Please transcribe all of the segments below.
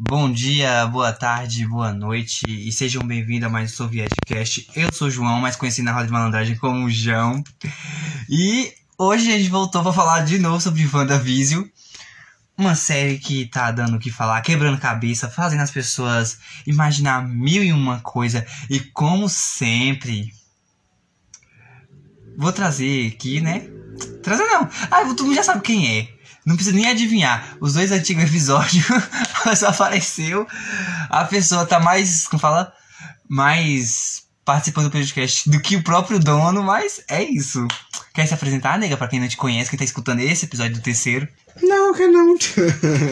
Bom dia, boa tarde, boa noite e sejam bem-vindos a mais um Sovietcast. Eu sou o João, mais conhecido na roda de malandragem como João. E hoje a gente voltou para falar de novo sobre WandaVision. Uma série que tá dando o que falar, quebrando cabeça, fazendo as pessoas imaginar mil e uma coisa. E como sempre, vou trazer aqui, né? Trazer não. Ah, todo mundo já sabe quem é. Não precisa nem adivinhar. Os dois antigos episódios só apareceu. A pessoa tá mais, como fala? Mais participando do podcast do que o próprio dono, mas é isso. Quer se apresentar, nega, pra quem não te conhece, quem tá escutando esse episódio do terceiro? Não, que não.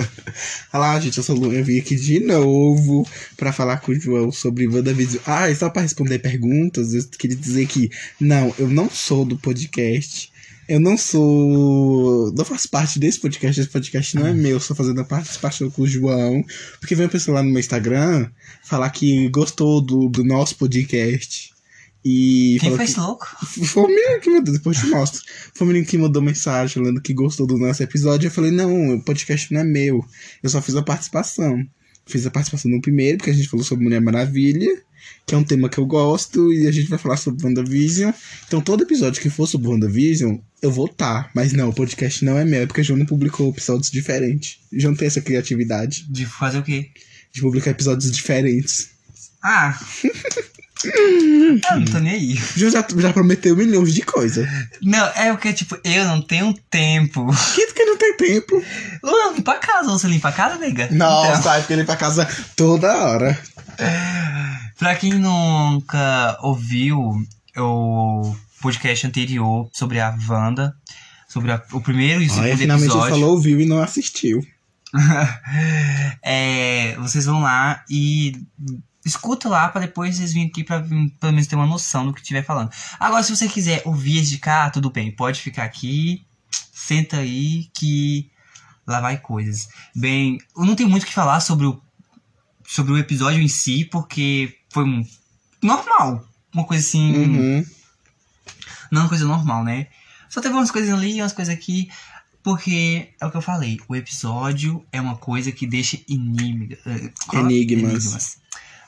Olá, gente, eu sou o Lu, eu vim aqui de novo pra falar com o João sobre WandaVision. Ah, e só pra responder perguntas, eu queria dizer que, não, eu não sou do podcast. Eu não sou. Não faço parte desse podcast. Esse podcast não é meu. Só fazendo a participação com o João. Porque veio uma pessoa lá no meu Instagram falar que gostou do, do nosso podcast. E Quem esse que... louco? Foi o menino que mandou, depois eu te mostro. Foi o menino que mandou mensagem falando que gostou do nosso episódio. Eu falei, não, o podcast não é meu. Eu só fiz a participação. Fiz a participação no primeiro, porque a gente falou sobre Mulher Maravilha, que é um tema que eu gosto, e a gente vai falar sobre WandaVision. Então, todo episódio que for sobre WandaVision, eu vou estar. Mas não, o podcast não é meu, é porque o João não publicou episódios diferentes. O João tem essa criatividade De fazer o quê? de publicar episódios diferentes. Ah! eu não tô nem aí. O João já, já prometeu milhões de coisas. Não, é porque, tipo, eu não tenho tempo. Que que não tem tempo? Eu limpo a casa, você limpa a casa, nega? Nossa, Então, é porque ele vai pra casa toda hora. pra quem nunca ouviu o podcast anterior sobre a Wanda, sobre a- o primeiro e o Olha, segundo finalmente ele episódio. falou, ouviu e não assistiu. é, vocês vão lá e escuta lá pra depois vocês virem aqui pra hum, pelo menos ter uma noção do que estiver falando. Agora, se você quiser ouvir esse de cá, tudo bem, pode ficar aqui, senta aí que lá vai coisas. Bem, eu não tenho muito o que falar sobre o, sobre o episódio em si, porque foi um, normal. Uma coisa assim. Uhum. Não uma coisa normal, né? Só teve umas coisas ali, umas coisas aqui. Porque é o que eu falei, o episódio é uma coisa que deixa inimiga, eh, qual? Enigmas.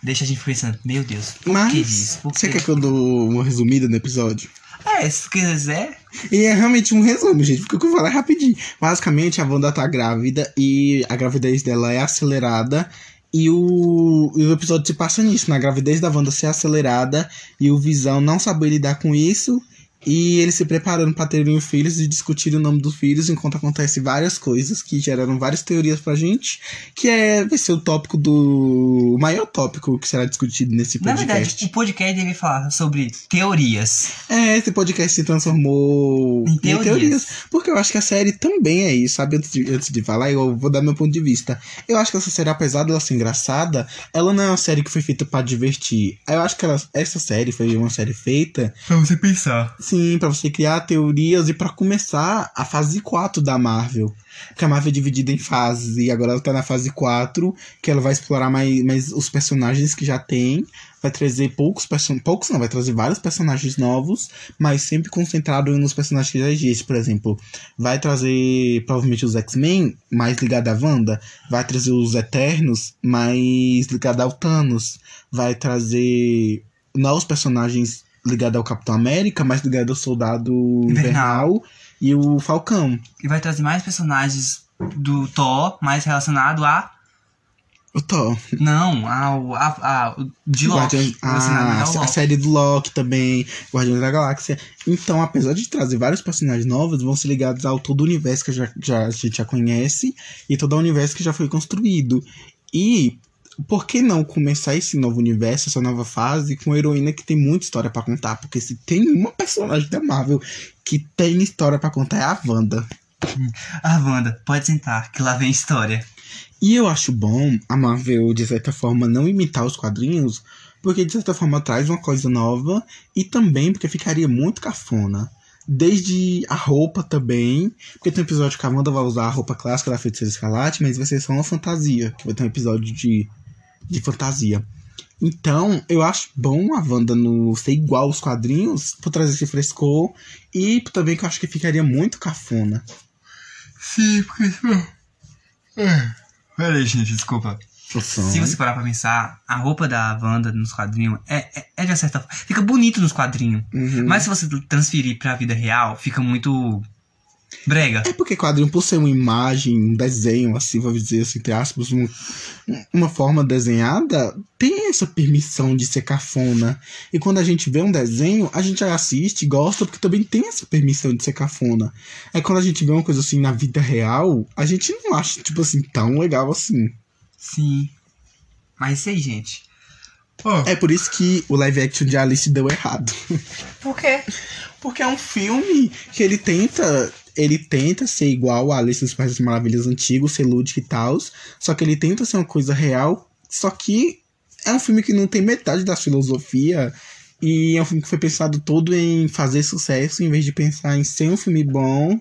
Deixa a gente pensando, meu Deus, por Mas, que isso? Por você que- quer que eu dou uma resumida no episódio? É, se quiser. E é realmente um resumo, gente, porque o que eu vou falar é rapidinho. Basicamente, a Wanda tá grávida e a gravidez dela é acelerada. E o, e o episódio se passa nisso, na gravidez da Wanda ser acelerada e o Visão não saber lidar com isso. E eles se preparando pra terem filhos e discutir o nome dos filhos, enquanto acontece várias coisas que geraram várias teorias pra gente. Que é, vai ser o tópico do. O maior tópico que será discutido nesse Na podcast. verdade, o podcast deve falar sobre teorias. É, esse podcast se transformou Em teorias. Porque eu acho que a série também é isso, sabe? Antes de, antes de falar, eu vou dar meu ponto de vista. Eu acho que essa série, apesar dela ser engraçada, ela não é uma série que foi feita pra divertir. Eu acho que ela- essa série foi uma série feita, Pra você pensar. sim, pra você criar teorias e pra começar a fase 4 da Marvel. Porque a Marvel é dividida em fases e agora ela tá na fase 4, que ela vai explorar mais, mais os personagens que já tem. Vai trazer poucos personagens. Poucos não, vai trazer vários personagens novos, mas sempre concentrado nos personagens que já existem. Por exemplo, vai trazer provavelmente os X-Men, mais ligado à Wanda. Vai trazer os Eternos, mais ligado ao Thanos. Vai trazer novos personagens ligados ao Capitão América, mais ligado ao Soldado Invernal. Invernal e o Falcão. E vai trazer mais personagens do Thor, mais relacionado a. O Thor. Não, ao. A, a, de Loki. Guardiões- ah, a Loki. série do Loki também, Guardiões da Galáxia. Então, apesar de trazer vários personagens novos, vão ser ligados ao todo o universo que já, já, a gente já conhece e todo o universo que já foi construído. E por que não começar esse novo universo, essa nova fase, com uma heroína que tem muita história pra contar? Porque se tem uma personagem da Marvel que tem história pra contar é a Wanda. Ah, Wanda, pode sentar, que lá vem história. E eu acho bom a Marvel, de certa forma, não imitar os quadrinhos, porque de certa forma traz uma coisa nova e também porque ficaria muito cafona. Desde a roupa também, porque tem um episódio que a Wanda vai usar a roupa clássica da Feiticeira Escarlate, mas vai ser só uma fantasia, que vai ter um episódio de, de fantasia. Então, eu acho bom a Wanda no ser igual aos quadrinhos, por trazer esse frescor, e também que eu acho que ficaria muito cafona. Sim, porque. É. Peraí, gente, desculpa. Se você parar pra pensar, a roupa da Wanda nos quadrinhos é, é, é de certa forma. Fica bonito nos quadrinhos. Uhum. Mas se você transferir pra vida real, fica muito. Brega. É porque quadrinho, por ser uma imagem, um desenho, assim, vamos dizer assim, entre aspas, um- uma forma desenhada, tem essa permissão de ser cafona. E quando a gente vê um desenho, a gente assiste e gosta, porque também tem essa permissão de ser cafona. Aí quando a gente vê uma coisa assim na vida real, a gente não acha, tipo assim, tão legal assim. Sim. Mas isso aí, gente. É por isso que o live action de Alice deu errado. Por quê? Porque é um filme que ele tenta. Ele tenta ser igual a Alice dos Países Maravilhas antigo, ser lúdico e tal. Só que ele tenta ser uma coisa real. Só que é um filme que não tem metade da filosofia. E é um filme que foi pensado todo em fazer sucesso, em vez de pensar em ser um filme bom,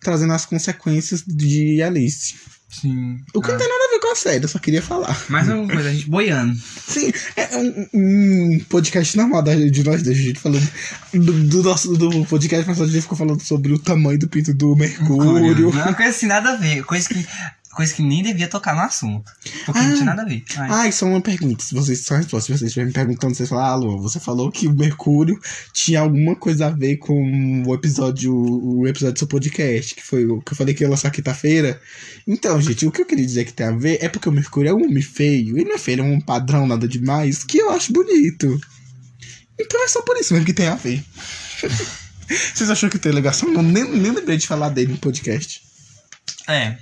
trazendo as consequências de Alice. Sim. O que não tem nada a ver com a série, eu só queria falar. Mais uma coisa, a gente boiando. Sim, é um, um podcast normal de nós dois, a gente falando do, do nosso do podcast passado, a gente ficou falando sobre o tamanho do pinto do Mercúrio. Não é coisa assim, nada a ver. Coisa que, coisa que nem devia tocar no assunto. Porque não Ah. tinha nada a ver. Ah, isso é uma pergunta. Se vocês só resposta, se vocês estiverem me perguntando, vocês falam, ah, Lu, você falou que o Mercúrio tinha alguma coisa a ver com o episódio, o episódio do seu podcast, que foi o que eu falei que ia lançar quinta-feira. Então, gente, o que eu queria dizer que tem a ver é porque o Mercúrio é um homem feio, e não é feio, é um padrão, nada demais, que eu acho bonito. Então é só por isso mesmo que tem a ver. Vocês acham que tem ligação? Não, nem, nem lembrei de falar dele no podcast. É.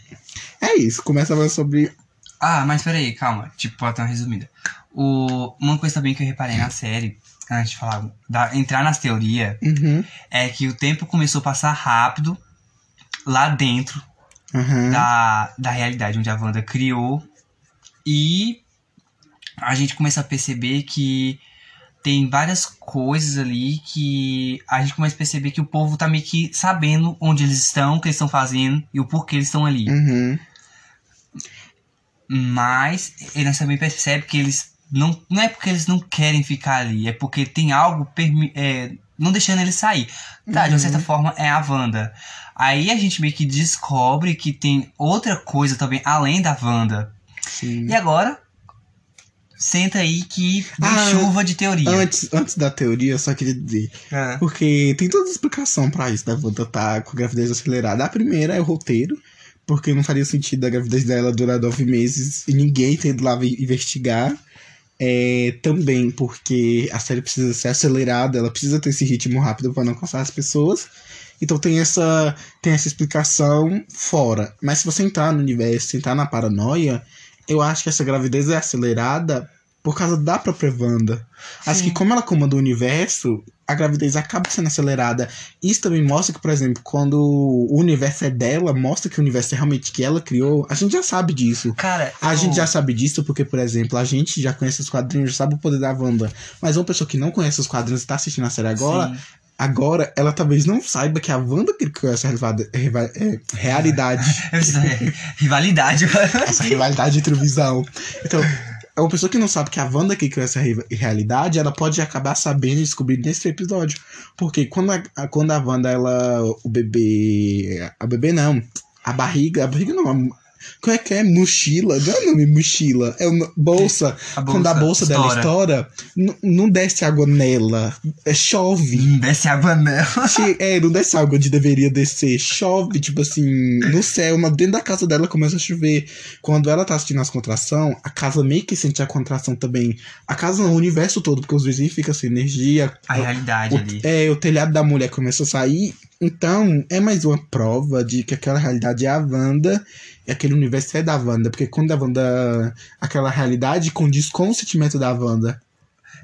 É isso, começa falar sobre. Ah, mas peraí, calma. Tipo, dar uma resumida. O, uma coisa também que eu reparei na série, antes de falar, da, entrar nas teorias, Uhum. é que o tempo começou a passar rápido lá dentro Aham. da, da realidade onde a Wanda criou. E a gente começa a perceber que tem várias coisas ali que a gente começa a perceber que o povo tá meio que sabendo onde eles estão, o que eles estão fazendo e o porquê eles estão ali. Uhum. Mas eles também percebem que eles não, não é porque eles não querem ficar ali, é porque tem algo é, não deixando eles sair. Tá, de uma Uhum. certa forma é a Wanda. Aí a gente meio que descobre que tem outra coisa também além da Wanda. Sim. E agora, senta aí que vem Ah, chuva de teoria. Antes, antes da teoria, eu só queria dizer. Ah, Porque tem toda a explicação pra isso, da Wanda tá com a gravidez acelerada. A primeira é o roteiro, porque não faria sentido a gravidez dela durar nove meses e ninguém tendo lá investigar. É, também porque a série precisa ser acelerada, ela precisa ter esse ritmo rápido pra não cansar as pessoas. Então tem essa, tem essa explicação fora. Mas se você entrar no universo, entrar na paranoia, eu acho que essa gravidez é acelerada por causa da própria Wanda. Acho Sim. que como ela comanda o universo, a gravidez acaba sendo acelerada. Isso também mostra que, por exemplo, quando o universo é dela, mostra que o universo é realmente que ela criou. A gente já sabe disso. Cara, A eu- gente já sabe disso porque, por exemplo, a gente já conhece os quadrinhos, já sabe o poder da Wanda. Mas uma pessoa que não conhece os quadrinhos e tá assistindo a série agora, Sim. agora ela talvez não saiba que a Wanda criou essa é, realidade. Rivalidade. essa rivalidade entre visão. Então, uma pessoa que não sabe que a Wanda que criou essa realidade, ela pode acabar sabendo e descobrindo nesse episódio. Porque quando a, a- quando a Wanda, ela. O bebê. A bebê não. A barriga. A barriga não. Como é que é? Mochila? Não é o nome mochila. É uma bolsa. A Quando a bolsa dela estoura, não desce água nela. É, chove. Hum, Desce água nela. É, não desce água onde deveria descer. Chove, tipo assim, no céu, mas dentro da casa dela começa a chover. Quando ela tá assistindo as contrações, a casa meio que sente a contração também. A casa, não, o universo todo, porque os vizinhos ficam sem energia. A realidade O, ali. é, o telhado da mulher começa a sair. Então, é mais uma prova de que aquela realidade é a Wanda e aquele universo é da Wanda. Porque quando a Wanda. aquela realidade condiz com o sentimento da Wanda.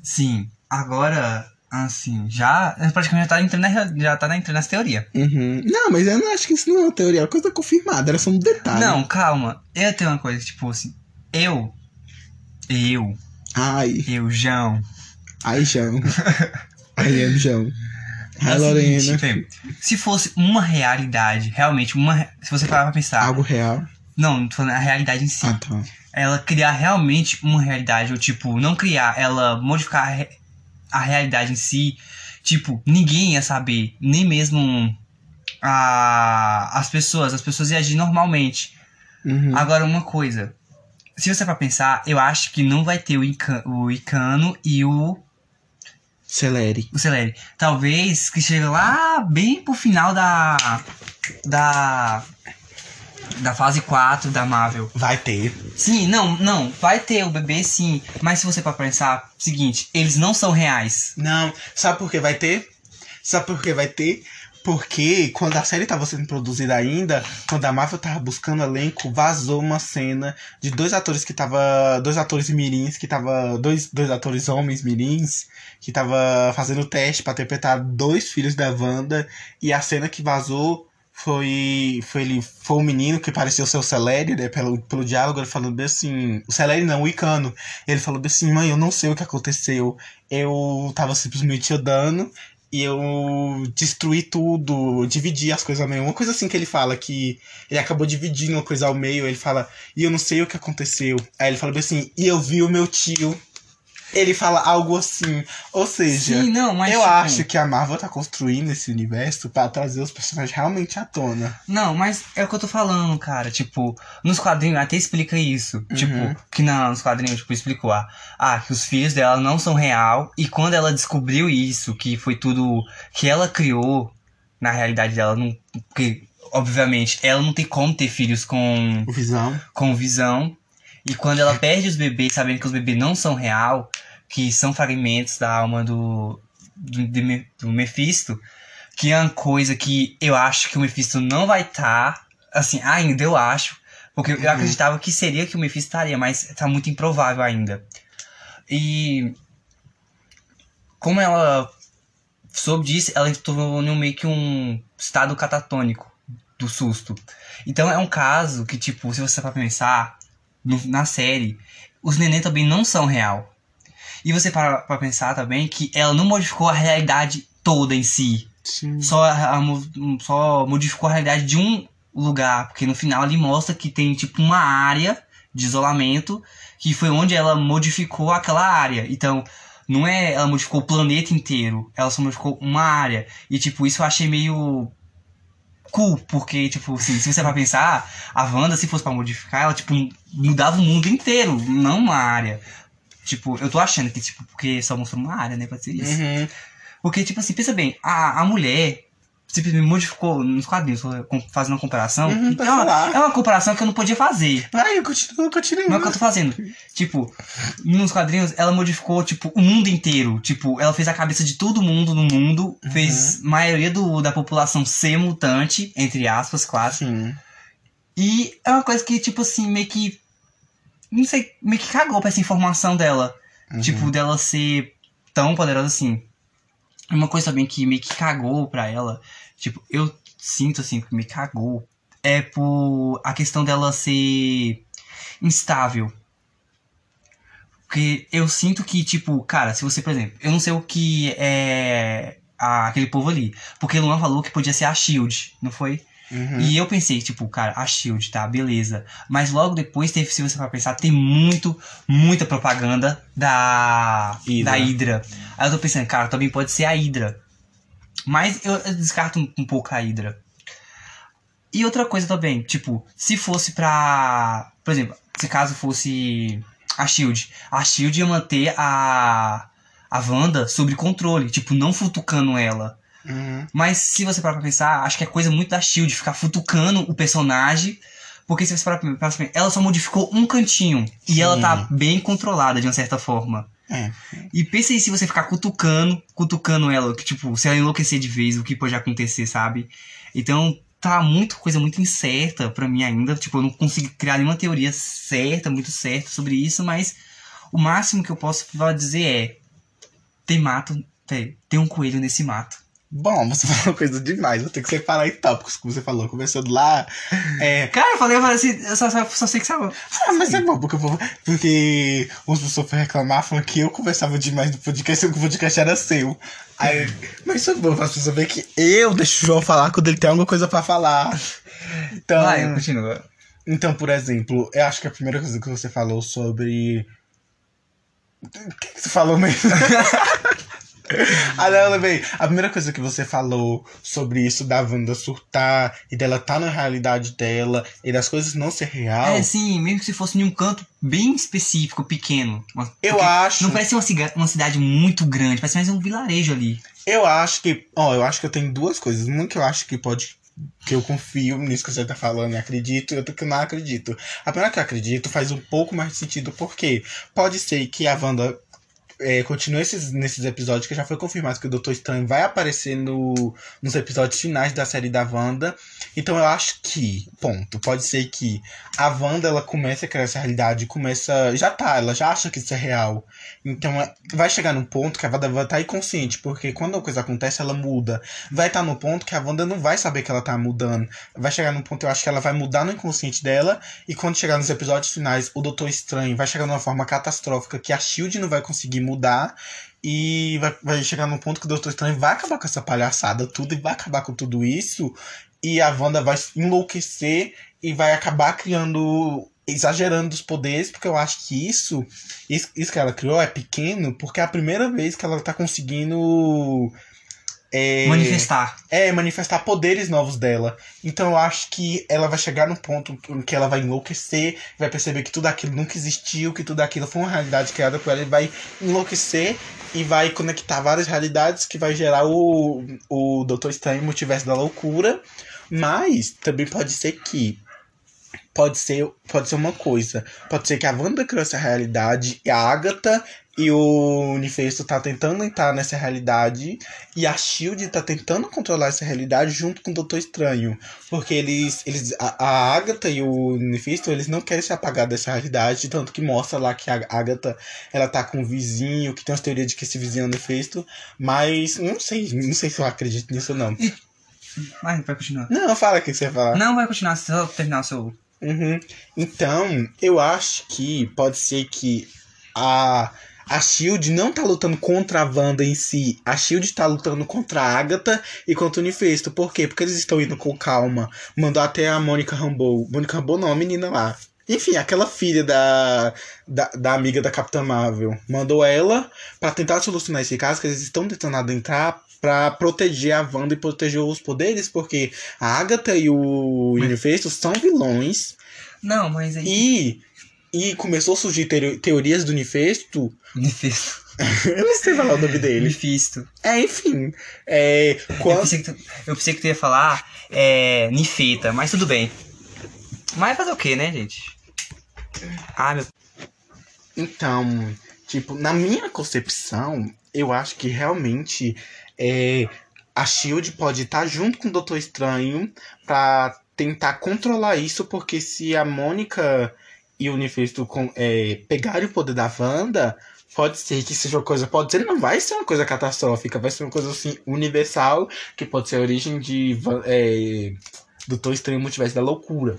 Sim, agora, assim, já praticamente já tá entrando, na, já tá entrando nas teorias. Uhum. Não, mas eu não acho que isso não é uma teoria, é uma coisa confirmada, era só um detalhe. Não, calma. Eu tenho uma coisa, tipo assim, eu, eu, Ai, eu, João. ai, João. ai, é João. É Lorena. seguinte, bem, se fosse uma realidade, realmente, uma, se você parar pra pensar, Algo real. não, não tô falando a realidade em si, Ah, tá. ela criar realmente uma realidade, ou tipo, não criar, ela modificar a, re- a realidade em si, tipo, ninguém ia saber, nem mesmo a, as pessoas, as pessoas iam agir normalmente. Uhum. Agora, uma coisa. se você para pensar, eu acho que não vai ter o, Ica, o Icano e o Celere. o Celeri. Talvez que chega lá bem pro final da. Da. Da fase 4 da Marvel. Vai ter. Sim, não, não. Vai ter o bebê sim. Mas se você para pensar, seguinte, eles não são reais. Não, sabe por que vai ter? Sabe por que vai ter? Porque quando a série tava sendo produzida ainda, quando a Marvel tava buscando elenco, vazou uma cena de dois atores que tava. Dois atores mirins, que tava. Dois, dois atores homens mirins, que tava fazendo teste pra interpretar dois filhos da Wanda. E a cena que vazou foi. Foi ele. Foi o menino que parecia ser o Celere, né? Pelo, pelo diálogo, ele falando bem assim. O Celere não, o Icano. Ele falou bem assim, mãe, eu não sei o que aconteceu. Eu tava simplesmente andando e eu destruí tudo, dividi as coisas ao meio. Uma coisa assim que ele fala, que ele acabou dividindo uma coisa ao meio, ele fala, e eu não sei o que aconteceu. Aí ele fala bem assim, e eu vi o meu tio. Ele fala algo assim. Ou seja, Sim, não, mas. eu tipo, acho que a Marvel tá construindo esse universo pra trazer os personagens realmente à tona. Não, mas é o que eu tô falando, cara. Tipo, nos quadrinhos até explica isso. Uhum. Tipo, que não, nos quadrinhos, tipo, explicou. Ah, ah, que os filhos dela não são real. E quando ela descobriu isso, que foi tudo que ela criou, na realidade dela, não. Porque, obviamente, ela não tem como ter filhos com, O Visão. com visão. E quando ela perde os bebês, sabendo que os bebês não são real, que são fragmentos da alma do, do, de do Mephisto, que é uma coisa que eu acho que o Mephisto não vai estar. assim, ainda eu acho. Porque eu Uhum. acreditava que seria que o Mephisto estaria, mas tá muito improvável ainda. E. Como ela soube disso, ela um meio que um estado catatônico do susto. Então é um caso que, tipo, se você for pensar no- na série, os neném também não são real. E você para pra pensar também que ela não modificou a realidade toda em si. Sim. Só, a- a só modificou a realidade de um lugar. Porque no final ele mostra que tem tipo uma área de isolamento que foi onde ela modificou aquela área. Então, não é ela modificou o planeta inteiro, ela só modificou uma área. E tipo, isso eu achei meio cool, porque tipo, assim, se você vai pensar, a Wanda se fosse pra modificar, ela tipo mudava o mundo inteiro, não uma área. Tipo, eu tô achando que tipo, porque só mostrou uma área, né, pode ser isso. Uhum. Porque, tipo assim, pensa bem, a, a mulher simplesmente modificou nos quadrinhos, fazendo uma comparação. Uhum, é, uma, é uma comparação que eu não podia fazer. Vai, eu continuo, continuo. Não é o que eu tô fazendo. Tipo, nos quadrinhos, ela modificou, tipo, o mundo inteiro. Tipo, ela fez a cabeça de todo mundo no mundo. Uhum. Fez a maioria do, da população ser mutante, entre aspas, claro. Sim. E é uma coisa que, tipo assim, meio que. Não sei, meio que cagou pra essa informação dela. Uhum. Tipo, dela ser tão poderosa assim. Uma coisa também que meio que cagou pra ela, tipo, eu sinto assim, que me cagou, é por a questão dela ser instável. Porque eu sinto que, tipo, cara, se você, por exemplo, eu não sei o que é a- aquele povo ali. Porque Luan falou que podia ser a Shield, não foi? Uhum. E eu pensei, tipo, cara, a Shield, tá, beleza. Mas logo depois teve, se você for pensar, tem muito, muita propaganda da Hydra. da Hydra. Aí eu tô pensando, cara, também pode ser a Hydra. Mas eu, eu descarto um, um pouco a Hydra. E outra coisa também, tipo, se fosse pra. Por exemplo, se caso fosse a Shield, a Shield ia manter a. a Wanda sob controle, tipo, não futucando ela. Uhum. Mas se você parar pra pensar, acho que é coisa muito da Shield ficar futucando o personagem. Porque se você parar pra pensar, ela só modificou um cantinho. E Sim. ela tá bem controlada de uma certa forma. É. E pensa aí se você ficar cutucando, cutucando ela, que tipo, se ela enlouquecer de vez, o que pode acontecer, sabe? Então, tá muito coisa muito incerta pra mim ainda. Tipo, eu não consigo criar nenhuma teoria certa, muito certa sobre isso, mas o máximo que eu posso dizer é: tem mato, tem, tem um coelho nesse mato. Bom, você falou coisa demais. Vou ter que separar em tópicos, como você falou. Começando lá. É. Cara, eu falei, eu falei assim, eu só, só, só sei que sabe. Ah, mas é bom, porque, eu porque umas pessoas foram reclamar, falando que eu conversava demais no podcast, que o podcast era seu. Aí, mas isso é bom, para as pessoas verem que eu deixo o João falar quando ele tem alguma coisa pra falar. Então, Vai, continua. então, por exemplo, eu acho que a primeira coisa que você falou sobre. O que, que você falou mesmo? Não, lembrei. A primeira coisa que você falou sobre isso da Wanda surtar e dela tá na realidade dela e das coisas não ser real. É, sim, mesmo que se fosse em um canto bem específico, pequeno. Eu acho. Não parece uma, uma cidade muito grande, parece mais um vilarejo ali. Eu acho que. Ó, eu acho que eu tenho duas coisas. Uma que eu acho que pode. Que eu confio nisso que você tá falando e acredito, e outra que eu não acredito. A primeira que eu acredito faz um pouco mais de sentido, porque pode ser que a Wanda é, continue esses, nesses episódios, que já foi confirmado que o Doutor Estranho vai aparecer no, nos episódios finais da série da Wanda. Então eu acho que, ponto, pode ser que a Wanda ela comece a criar essa realidade, começa. Já tá, ela já acha que isso é real. Então é- vai chegar num ponto que a Wanda vai estar inconsciente, porque quando a coisa acontece, ela muda. Vai estar no ponto que a Wanda não vai saber que ela tá mudando. Vai chegar num ponto, eu acho que ela vai mudar no inconsciente dela, e quando chegar nos episódios finais, o Doutor Estranho vai chegar numa forma catastrófica que a Shield não vai conseguir mudar. E vai, vai chegar num ponto que o Doutor Estranho vai acabar com essa palhaçada tudo e vai acabar com tudo isso. E a Wanda vai enlouquecer e vai acabar criando. exagerando os poderes, porque eu acho que isso, isso, que ela criou é pequeno, porque é a primeira vez que ela tá conseguindo. É, Manifestar. é, manifestar poderes novos dela. Então eu acho que ela vai chegar num ponto em que ela vai enlouquecer, vai perceber que tudo aquilo nunca existiu, que tudo aquilo foi uma realidade criada por ela, e vai enlouquecer e vai conectar várias realidades que vai gerar o, o Doutor Estranho Multiverso da Loucura. Mas também pode ser que. Pode ser, pode ser uma coisa. Pode ser que a Wanda criou essa realidade e a Agatha e o Universo tá tentando entrar nessa realidade e a Shield tá tentando controlar essa realidade junto com o Doutor Estranho. Porque eles. eles a, a Agatha e o Mephisto, eles não querem se apagar dessa realidade. Tanto que mostra lá que a Agatha ela tá com um vizinho, que tem uma teoria de que esse vizinho é o Mephisto. Mas não sei, não sei se eu acredito nisso ou não. Vai, vai continuar. Não, fala o que você ia falar. Não, vai continuar, só terminar o seu. Uhum. Então, eu acho que pode ser que a, a Shield não tá lutando contra a Wanda em si. A Shield tá lutando contra a Agatha e contra o Universo. Por quê? Porque eles estão indo com calma. Mandou até a Mônica Rambeau. Mônica Rambeau não, a menina lá. Enfim, aquela filha da, da, da amiga da Capitã Marvel. Mandou ela pra tentar solucionar esse caso, que eles estão tentando adentrar pra proteger a Wanda e proteger os poderes, porque a Agatha e o Universo são vilões. Não, mas aí. E, e começou a surgir teori- teorias do Universo. Mephisto. Eu não sei falar o nome dele. Mephisto. É, enfim. É, Eu quando, pensei, que tu, eu pensei que tu ia falar é, Nifeta, mas tudo bem. Mas fazer o que, né, gente? Ah, meu. Então, tipo, na minha concepção, eu acho que realmente é, a Shield pode estar junto com o Doutor Estranho pra tentar controlar isso, porque se a Mônica e o Universo com, é, pegarem o poder da Wanda, pode ser que seja uma coisa. Pode ser, não vai ser uma coisa catastrófica, vai ser uma coisa assim, universal, que pode ser a origem de é, Doutor Estranho Multiverso da Loucura.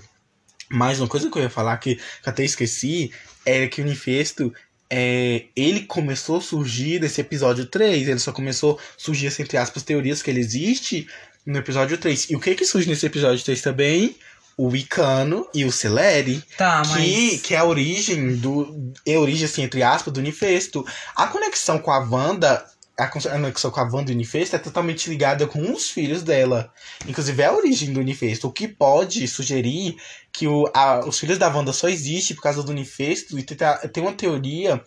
Mas uma coisa que eu ia falar que, que até esqueci é que o Universo é, ele começou a surgir nesse episódio 3. Ele só começou a surgir, assim, entre aspas, teorias que ele existe no episódio 3. E o que que surge nesse episódio 3 também? O Icano e o Celeri. Tá, Que, mas. que é a origem do. É a origem, assim, entre aspas, do Universo. A conexão com a Wanda. A conexão com a Wanda e o Universo é totalmente ligada com os filhos dela. Inclusive, é a origem do Universo. O que pode sugerir que o, a- os filhos da Wanda só existem por causa do Universo. E tem, tem uma teoria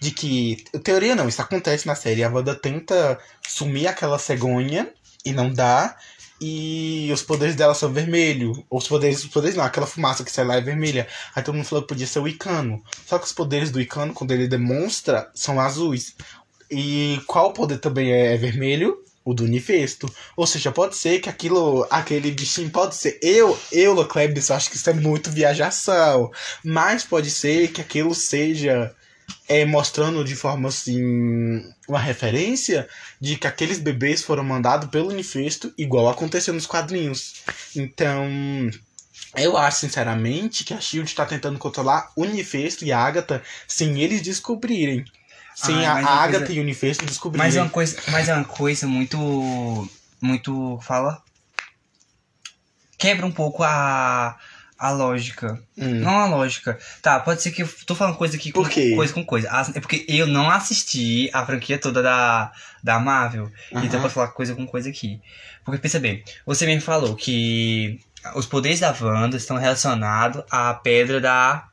de que. Teoria não, isso acontece na série. A Wanda tenta sumir aquela cegonha e não dá. E os poderes dela são vermelhos. Os poderes, os poderes não, aquela fumaça que sai lá é vermelha. Aí todo mundo falou que podia ser o Icano. Só que os poderes do Icano, quando ele demonstra, são azuis. E qual poder também é vermelho? O do Universo. Ou seja, pode ser que aquilo, aquele bichinho pode ser. Eu, eu, Leclebs, acho que isso é muito viajação. Mas pode ser que aquilo seja é, mostrando de forma assim uma referência de que aqueles bebês foram mandados pelo Universo, igual aconteceu nos quadrinhos. Então, eu acho sinceramente que a Shield está tentando controlar o Universo e a Agatha sem eles descobrirem. Sem Ai, a Agatha coisa- e o Universo descobrirem. Mas é uma coisa, mas é uma coisa muito. Muito. Fala. Quebra um pouco a. a lógica. Hum. Não a lógica. Tá, pode ser que eu tô falando coisa aqui com coisa com coisa. Ah, É porque eu não assisti a franquia toda da, da Marvel. Então eu posso falar coisa com coisa aqui. Porque pensa bem, você mesmo falou que os poderes da Wanda estão relacionados à pedra da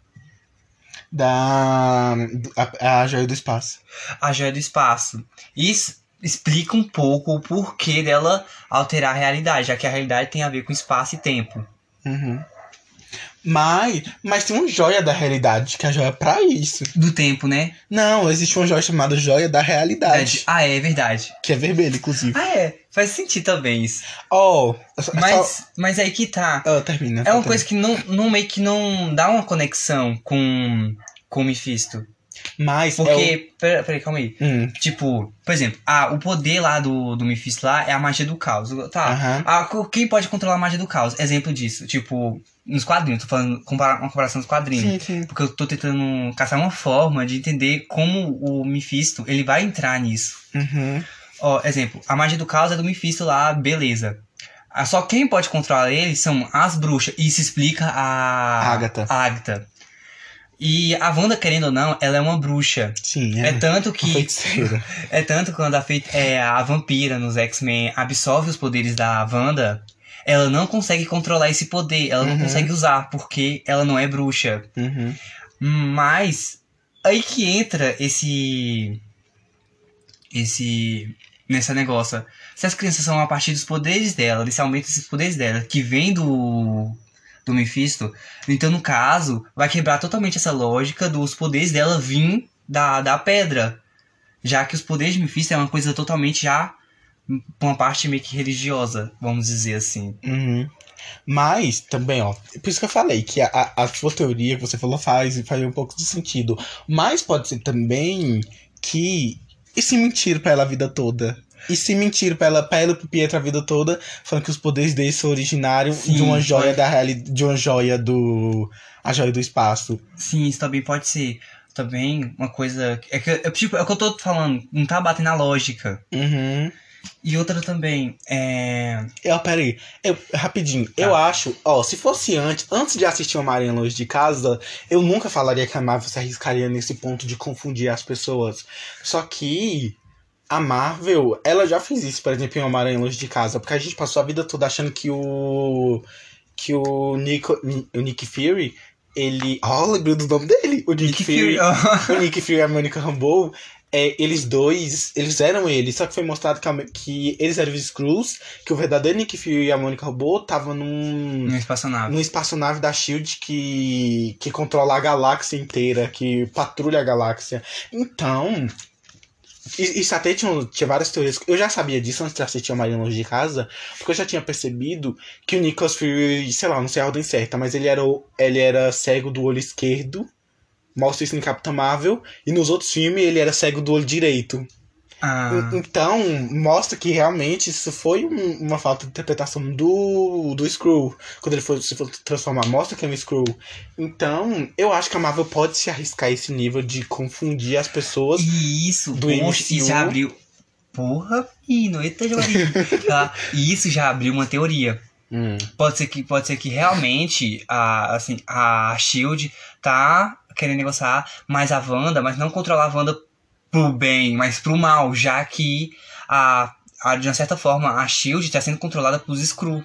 Da. A, a joia do espaço. a joia do espaço. Isso explica um pouco o porquê dela alterar a realidade, já que a realidade tem a ver com espaço e tempo. Uhum. Mas, mas tem uma joia da realidade, que é a joia pra isso. Do tempo, né? Não, existe uma joia chamada joia da realidade, Ah, é verdade. que é vermelha, inclusive. Ah, é. Faz sentido também isso. Oh, Mas, só- mas aí que tá. Ah, termina. É uma só coisa que não, não meio que não dá uma conexão com, com o Mephisto. termina. Mas é Porque. Pera, peraí, calma aí. o... Hum, Tipo, por exemplo, ah, o poder lá do, do Mephisto lá é a magia do caos. Tá. Ah, quem pode controlar a magia do caos? Exemplo disso. Tipo, nos quadrinhos, tô falando compara uma comparação dos quadrinhos. sim, sim. Porque eu tô tentando caçar uma forma de entender como o Mephisto ele vai entrar nisso. Uhum. Ó, exemplo, a magia do caos é do Mephisto lá, beleza. Ah, Só quem pode controlar ele são as bruxas. E isso explica a. Agatha. A Agatha. E a Wanda, querendo ou não, ela é uma bruxa. Sim, É, é. tanto que. É tanto que quando a, fei- é, a vampira nos X-Men absorve os poderes da Wanda, ela não consegue controlar esse poder. Ela não Uhum. consegue usar, porque ela não é bruxa. Uhum. Mas aí que entra esse esse nessa negócio. Se as crianças são a partir dos poderes dela, desse aumento desses poderes dela, que vem do do Mephisto, então no caso vai quebrar totalmente essa lógica dos poderes dela vir da, da pedra, já que os poderes de Mephisto é uma coisa totalmente já uma parte meio que religiosa, vamos dizer assim. Uhum. Mas, também, ó, por isso que eu falei que a, a, sua teoria que você falou faz, faz um pouco de sentido. Mas pode ser também que. E se mentir pra ela a vida toda? E se mentir pra ela, pra ela e pro Pietro a vida toda, falando que os poderes dele são originários Sim, de uma joia pode. da realidade. De uma joia do. A joia do espaço. Sim, isso também pode ser. Também uma coisa. É que, é, tipo, é o que eu tô falando, não tá batendo na lógica. Uhum. E outra também, é. Eu, peraí, eu, rapidinho, eu acho, ó, se fosse antes, antes de assistir o Marinha Longe de Casa, eu nunca falaria que a Marvel se arriscaria nesse ponto de confundir as pessoas. Só que a Marvel, ela já fez isso, por exemplo, em Homem-Aranha Longe de Casa, porque a gente passou a vida toda achando que o. que o Nick, o Nick Fury, ele. Ó, lembrei do nome dele! O Nick, Nick Fury. Fury. o Nick Fury e a Monica Rambeau, é, eles dois, eles eram eles, só que foi mostrado que, a- que eles eram os Skrulls, que o verdadeiro Nick Fury e a Monica Rambeau estavam num, No espaçonave. espaçonave da SHIELD que, que controla a galáxia inteira, que patrulha a galáxia. Então, isso até tinha, tinha várias teorias. Eu já sabia disso antes de assistir a Maria Longe de Casa, porque eu já tinha percebido que o Nicholas Fury, sei lá, não sei a ordem certa, mas ele era, ele era cego do olho esquerdo, mostra isso em Capitã Marvel, e nos outros filmes ele era cego do olho direito. Ah, En- Então, mostra que realmente isso foi um- uma falta de interpretação do, do Skrull. Quando ele for, se for transformar, mostra que é um Skrull. Então, eu acho que a Marvel pode se arriscar a esse nível de confundir as pessoas. e isso, do poxa, MCU. isso já abriu. Porra, menino, eita, tá? E isso já abriu uma teoria. Hum. Pode ser que, pode ser que realmente a, assim, a Shield tá querendo negociar mais a Wanda, mas não controlar a Wanda pro bem, mas pro mal, já que a, a de uma certa forma a Shield tá sendo controlada pelos Skrull.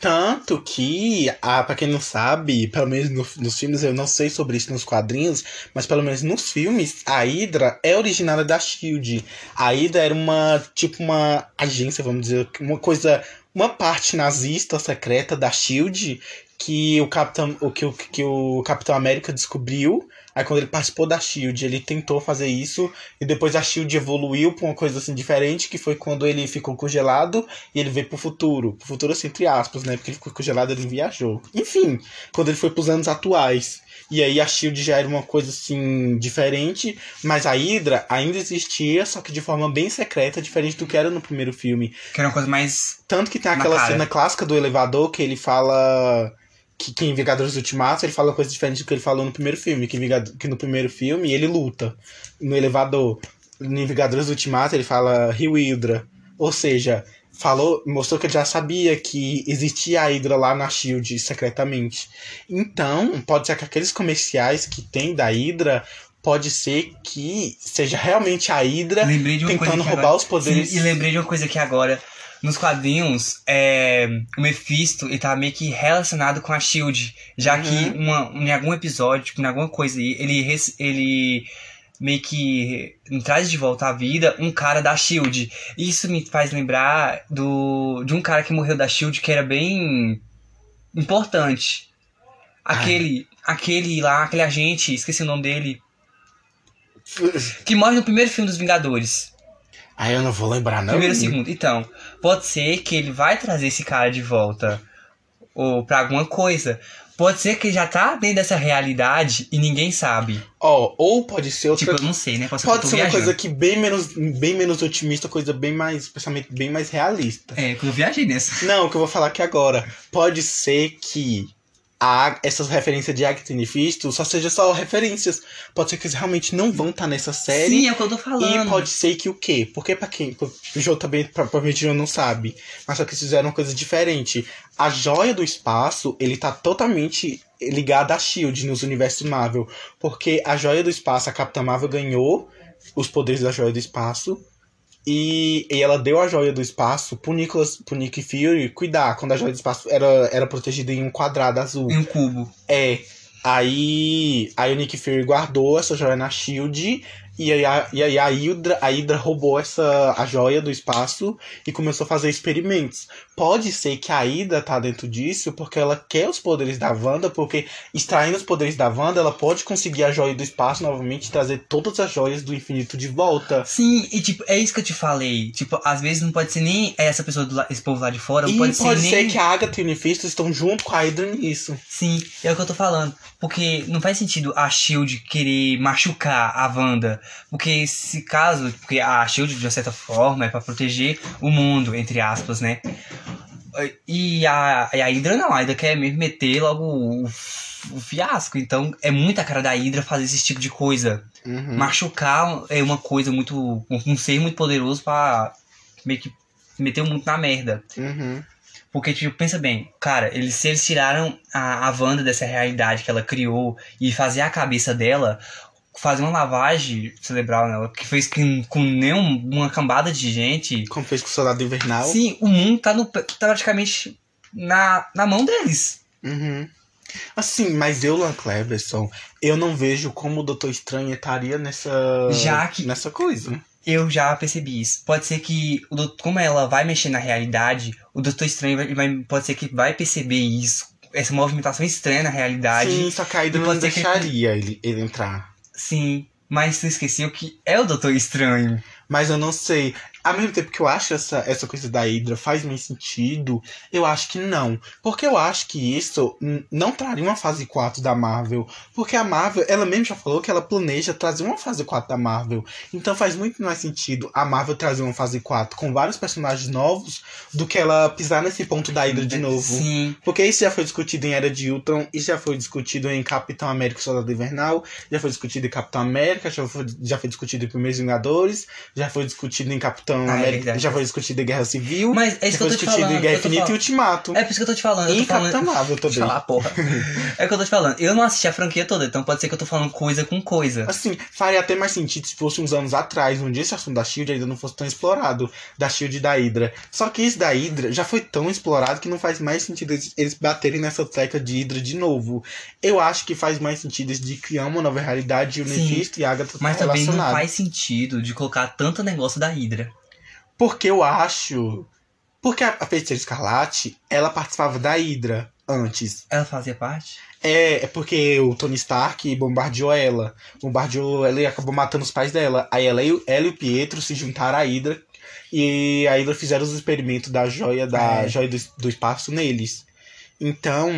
Tanto que, ah, pra quem não sabe, pelo menos no- nos filmes, eu não sei sobre isso nos quadrinhos, mas pelo menos nos filmes, a Hydra é originária da SHIELD. A Hydra era uma, tipo uma agência, vamos dizer, uma coisa, uma parte nazista secreta da SHIELD que o Capitão, o que, o que o Capitão América descobriu. Aí quando ele participou da SHIELD, ele tentou fazer isso e depois a SHIELD evoluiu pra uma coisa assim diferente, que foi quando ele ficou congelado e ele veio pro futuro. Pro futuro, assim, entre aspas, né? Porque ele ficou congelado, ele viajou. Enfim, quando ele foi pros anos atuais. E aí a Shield já era uma coisa assim diferente, mas a Hydra ainda existia, só que de forma bem secreta, diferente do que era no primeiro filme. Que era uma coisa mais. Tanto que tem aquela cena clássica do elevador que ele fala que, que em Vingadores Ultimato ele fala coisa diferente do que ele falou no primeiro filme, que, em Vingad- que no primeiro filme ele luta no elevador. Em Vingadores Ultimato ele fala Rio Hydra. Ou seja, falou, mostrou que ele já sabia que existia a Hydra lá na Shield secretamente. Então, pode ser que aqueles comerciais que tem da Hydra pode ser que seja realmente a Hydra tentando roubar agora- os poderes. E lembrei de uma coisa que agora, nos quadrinhos, é, o Mephisto ele tá meio que relacionado com a Shield. Já Uhum. que uma, em algum episódio, tipo, em alguma coisa aí, ele, ele meio que traz de volta à vida um cara da Shield. Isso me faz lembrar do, de um cara que morreu da Shield que era bem importante. Aquele, aquele lá, aquele agente, esqueci o nome dele, que morre no primeiro filme dos Vingadores. Aí eu não vou lembrar, não. Primeiro segundo. Então, pode ser que ele vai trazer esse cara de volta. Ou pra alguma coisa. Pode ser que ele já tá dentro dessa realidade e ninguém sabe. Ó, ou pode ser outra Tipo, eu não sei, né? Pode ser, Pode ser uma viajando. coisa que bem menos, bem menos otimista, coisa bem mais, pensamento bem mais realista. É, que eu viajei nessa. Não, o que eu vou falar aqui agora. Pode ser que a, essas referências de Agatha e Mephisto só sejam só referências. Pode ser que eles realmente não vão estar nessa série. Sim, é o que eu tô falando. E pode ser que o quê? Porque pra quem. O João também provavelmente já não sabe. Mas só que eles fizeram uma coisa diferente. A joia do espaço, ele tá totalmente ligado à Shield nos universos Marvel. Porque a joia do espaço, a Capitã Marvel ganhou os poderes da joia do espaço. E, e ela deu a joia do espaço pro, Nicholas, pro Nick Fury cuidar. Quando a joia do espaço era, era protegida em um quadrado azul. Em um cubo. É. Aí, aí o Nick Fury guardou essa joia na Shield. E aí, a, e aí a, Hydra, a Hydra roubou essa, a joia do espaço e começou a fazer experimentos. Pode ser que a Hydra tá dentro disso porque ela quer os poderes da Wanda, porque extraindo os poderes da Wanda, ela pode conseguir a joia do espaço novamente e trazer todas as joias do infinito de volta. Sim, e tipo, é isso que eu te falei. Tipo, às vezes não pode ser nem essa pessoa, do esse povo lá de fora, não e pode, pode, ser ser nem... que a Agatha e o Mephisto estão junto com a Hydra nisso. Sim, é o que eu tô falando. Porque não faz sentido a Shield querer machucar a Wanda. Porque se caso. Porque a Shield, de uma certa forma, é pra proteger o mundo, entre aspas, né? E a, e a Hydra não, a Hydra quer mesmo meter logo o, o fiasco. Então é muita cara da Hydra fazer esse tipo de coisa. Uhum. Machucar é uma coisa muito. um ser muito poderoso pra meio que meter o mundo na merda. Uhum. Porque, tipo, pensa bem, cara, eles, se eles tiraram a, a Wanda dessa realidade que ela criou e fazer a cabeça dela, fazer uma lavagem cerebral nela, que fez com, com nenhum, uma cambada de gente. Como fez com o Soldado Invernal. Sim, o mundo tá, no, tá praticamente na, na mão deles. Uhum. Assim, mas eu, Lan Cleverson, eu não vejo como o Doutor Estranho estaria nessa. Já que- nessa coisa. Eu já percebi isso. Pode ser que, o doutor, como ela vai mexer na realidade, o Doutor Estranho vai, vai- pode ser que vai perceber isso, essa movimentação estranha na realidade. Sim, só que a Hydra E não que- deixaria ele, ele entrar. Sim, mas tu esqueceu que é o Doutor Estranho. Mas eu não sei. Ao mesmo tempo que eu acho essa, essa coisa da Hydra faz mais sentido, eu acho que não. Porque eu acho que isso não traria uma fase 4 da Marvel. Porque a Marvel, ela mesmo já falou que ela planeja trazer uma fase 4 da Marvel. Então faz muito mais sentido a Marvel trazer uma fase 4 com vários personagens novos do que ela pisar nesse ponto da Hydra de novo. Sim. Porque isso já foi discutido em Era de Ultron, isso já foi discutido em Capitão América e Soldado Invernal, já foi discutido em Capitão América, já foi, já foi discutido em Primeiros Vingadores, já foi discutido em Capitão Ah, é América, verdade. já foi discutido em Guerra Civil, Mas é isso que eu foi tô te discutido falando. em Guerra Infinita e. Ultimato. É por isso que eu tô te falando. Eu e falando... Capitão Marvel também. falar, porra. É o que eu tô te falando. Eu não assisti a franquia toda, então pode ser que eu tô falando coisa com coisa. Assim, faria até mais sentido se fosse uns anos atrás, onde esse assunto da Shield ainda não fosse tão explorado, da Shield e da Hydra. Só que esse da Hydra já foi tão explorado que não faz mais sentido eles, baterem nessa tecla de Hydra de novo. Eu acho que faz mais sentido eles de criar uma nova realidade e o Sim. Mephisto e a Agatha Mas estão também não faz sentido de colocar tanto negócio da Hydra. Porque eu acho. Porque a, Feiticeira Escarlate, ela participava da Hydra antes. Ela fazia parte? É, é porque o Tony Stark bombardeou ela. Bombardeou ela e acabou matando os pais dela. Aí ela e, o- ela e o Pietro se juntaram à Hydra. E a Hydra fizeram os experimentos da joia, da É. joia do, do espaço neles. Então,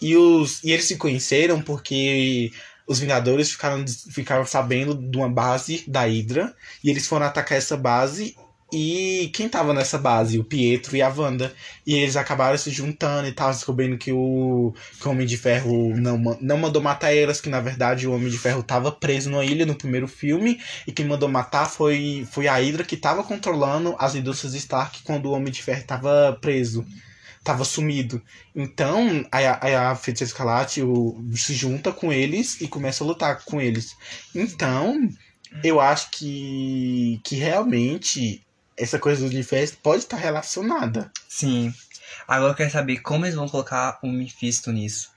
e, os, e eles se conheceram porque os Vingadores ficaram, ficaram sabendo de uma base da Hydra. E eles foram atacar essa base. E quem tava nessa base? O Pietro e a Wanda. E eles acabaram se juntando e tal, descobrindo que o, que o Homem de Ferro não, não mandou matar elas, que na verdade o Homem de Ferro tava preso numa ilha no primeiro filme. E quem mandou matar foi, foi a Hydra que tava controlando as indústrias Stark quando o Homem de Ferro tava preso. Tava sumido. Então, a, aí a Feiticeira Escarlate o, se junta com eles e começa a lutar com eles. Então, eu acho que, que realmente essa coisa do universo pode estar relacionada. Sim. Agora eu quero saber como eles vão colocar o Mephisto nisso.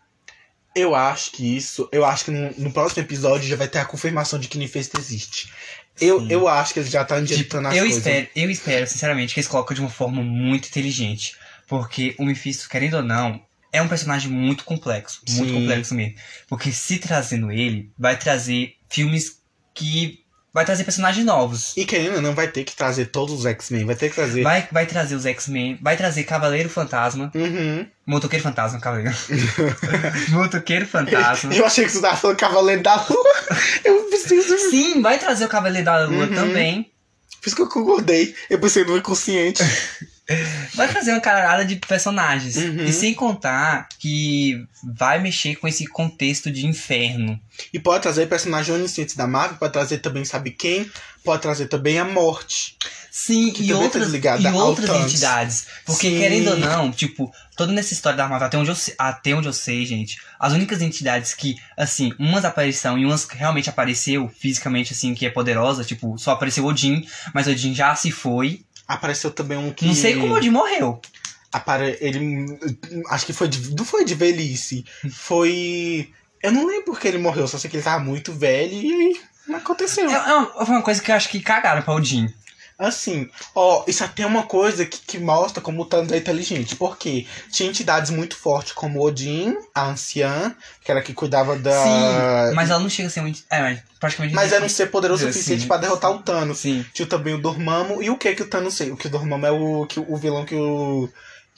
Eu acho que isso. Eu acho que no, no próximo episódio já vai ter a confirmação de que Mephisto existe. Eu, Sim. eu acho que eles já estão Tipo, adiantando as eu coisas. espero, eu espero, sinceramente, que eles colocam de uma forma muito inteligente. Porque o Mephisto, querendo ou não, é um personagem muito complexo. Muito Sim. complexo mesmo. Porque se trazendo ele, vai trazer filmes que. Vai trazer personagens novos. E querendo ou não, vai ter que trazer todos os X-Men. Vai ter que trazer. Vai, vai trazer os X-Men, vai trazer Cavaleiro Fantasma, Uhum. Motoqueiro Fantasma, Cavaleiro. Motoqueiro Fantasma. Eu achei que você tava falando Cavaleiro da Lua. Eu preciso. Sim, vai trazer o Cavaleiro da Lua Uhum. também. Por isso que eu concordei. Eu pensei no inconsciente. Vai trazer uma caralhada de personagens. Uhum. E sem contar que vai mexer com esse contexto de inferno. E pode trazer personagens oniscientes da Marvel, pode trazer também, sabe quem? Pode trazer também a morte. Sim, e tá outras, ligada e outras entidades. Porque, Sim. querendo ou não, tipo, toda nessa história da Marvel, até onde, eu, até onde eu sei, gente, as únicas entidades que, assim, umas apareceram e umas realmente apareceu fisicamente, assim, que é poderosa, tipo, só apareceu Odin, mas Odin já se foi. Apareceu também um que. Não sei como Odin morreu. Apare... Ele. Acho que foi de... Não foi de velhice. Foi. Eu não lembro porque ele morreu, só sei que ele tava muito velho e não aconteceu. É, é uma, foi uma coisa que eu acho que cagaram pra Odin. Assim, ó, isso até é uma coisa que, que mostra como o Thanos é inteligente. Porque tinha entidades muito fortes como Odin, a anciã, que era a que cuidava da. Sim, mas ela não chega a ser muito. É, mas praticamente. Mas era um ser poderoso o suficiente pra derrotar o Thanos. Sim. Tinha também o Dormammu. E o que que o Thanos sei? O que o Dormammu é o, que, o vilão que o,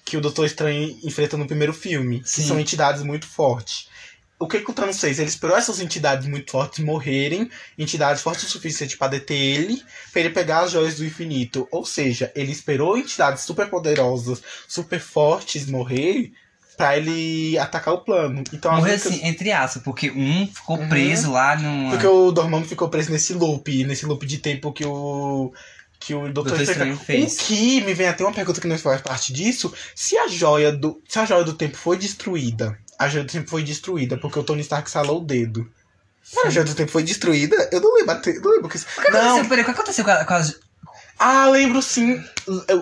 que o Doutor Estranho enfrenta no primeiro filme. Que Sim. são entidades muito fortes. O que que o Thanos fez? Ele esperou essas entidades muito fortes morrerem, entidades fortes o suficiente pra deter ele, pra ele pegar as joias do infinito. Ou seja, ele esperou entidades super poderosas, super fortes morrer pra ele atacar o plano. Então, únicas- assim, entre aspas, porque um ficou Uhum. preso lá numa. porque o Dormammu ficou preso nesse loop, nesse loop de tempo que o que o Doutor, Doutor Estranho Estranho fez. O que me vem até uma pergunta que não faz parte disso, se a joia do se a joia do tempo foi destruída, a joia do tempo foi destruída porque o Tony Stark salou o dedo. Mas a joia do tempo foi destruída? Eu não lembro, não lembro que. O que Não. aconteceu, peraí, o que aconteceu com, a- com as. Ah, lembro sim.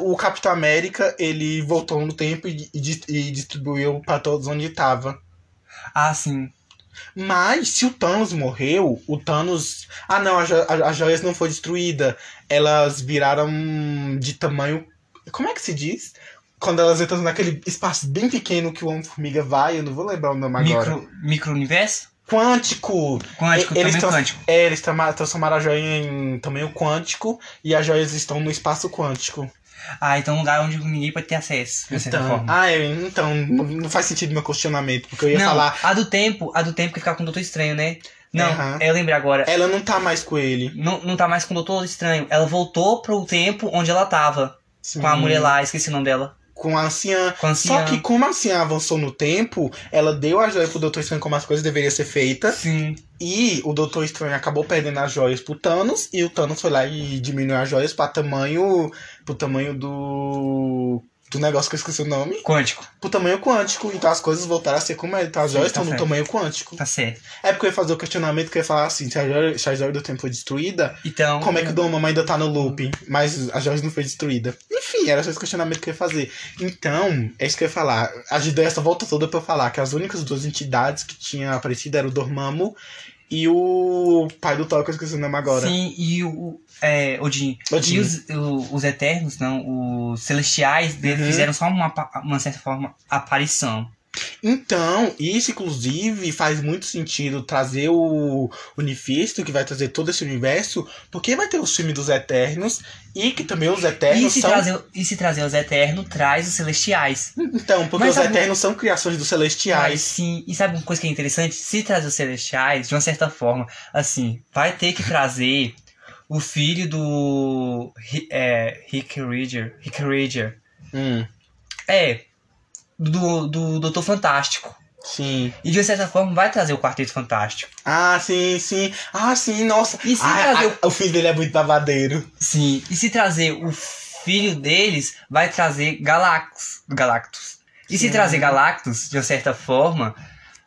O Capitão América, ele voltou no tempo e, e e distribuiu pra todos onde tava. Ah, sim. Mas se o Thanos morreu, o Thanos. Ah, não, a jo- a- as joias não foi destruída. Elas viraram de tamanho. Como é que se diz? Quando elas entram naquele espaço bem pequeno que o Homem-Formiga vai, eu não vou lembrar o nome agora. Micro, micro-universo? Quântico! Quântico, eles também quântico. É, eles transformaram a joia em tamanho quântico e as joias estão no espaço quântico. Ah, então um lugar onde ninguém pode ter acesso, Então, ah, é, então não faz sentido meu questionamento, porque eu ia não, falar, a do tempo, a do tempo que fica com o Doutor Estranho, né? Não, Aham. eu lembrei agora. ela não tá mais com ele. Não, não tá mais com o Doutor Estranho. Ela voltou pro tempo onde ela tava. Com a Sim. mulher lá, esqueci o nome dela. Com a anciã. Com a Só anciã. que como a anciã avançou no tempo, ela deu a joia pro Doutor Estranho como as coisas deveriam ser feitas. Sim. E o Doutor Estranho acabou perdendo as joias pro Thanos. E o Thanos foi lá e diminuiu as joias pra tamanho. pro tamanho do. Do negócio que eu esqueci o nome. Quântico. Pro tamanho quântico. Então as coisas voltaram a ser como é. Então as Sim, joias tá estão no certo. tamanho quântico. Tá certo. É porque eu ia fazer o questionamento que eu ia falar assim: se a joia, se a joia do tempo foi destruída, Então. como é que o Dormammu ainda tá no loop? Mas a joia não foi destruída. Enfim, era só esse questionamento que eu ia fazer. Então, é isso que eu ia falar. A dei essa volta toda pra eu falar que as únicas duas entidades que tinham aparecido eram o Dormammu e o pai do Thor, que eu esqueci o nome agora. Sim, e o. É, Odin. Odin. E os, o- os Eternos, não, os Celestiais, eles Uhum. fizeram só uma, uma certa forma aparição. Então, isso inclusive faz muito sentido trazer o Unifisto, que vai trazer todo esse universo, porque vai ter o filme dos Eternos, e que também os E Eternos se, são. trazer, e se trazer os Eternos, traz os Celestiais. Então, porque Mas os Eternos são criações dos Mas Celestiais. sim, e sabe uma coisa que é interessante? Se trazer os Celestiais, de uma certa forma, assim, vai ter que trazer o filho do é, Rick Rager. Rick Rager. Hum, É, do, do Doutor Fantástico. sim. E de certa forma vai trazer o Quarteto Fantástico. Ah, sim, sim. Ah, sim, nossa. E se Ah, trazer ah, o filho dele é muito babadeiro. Sim. E se trazer o filho deles, vai trazer Galactus. Galactus. E se Sim. trazer Galactus, de certa forma.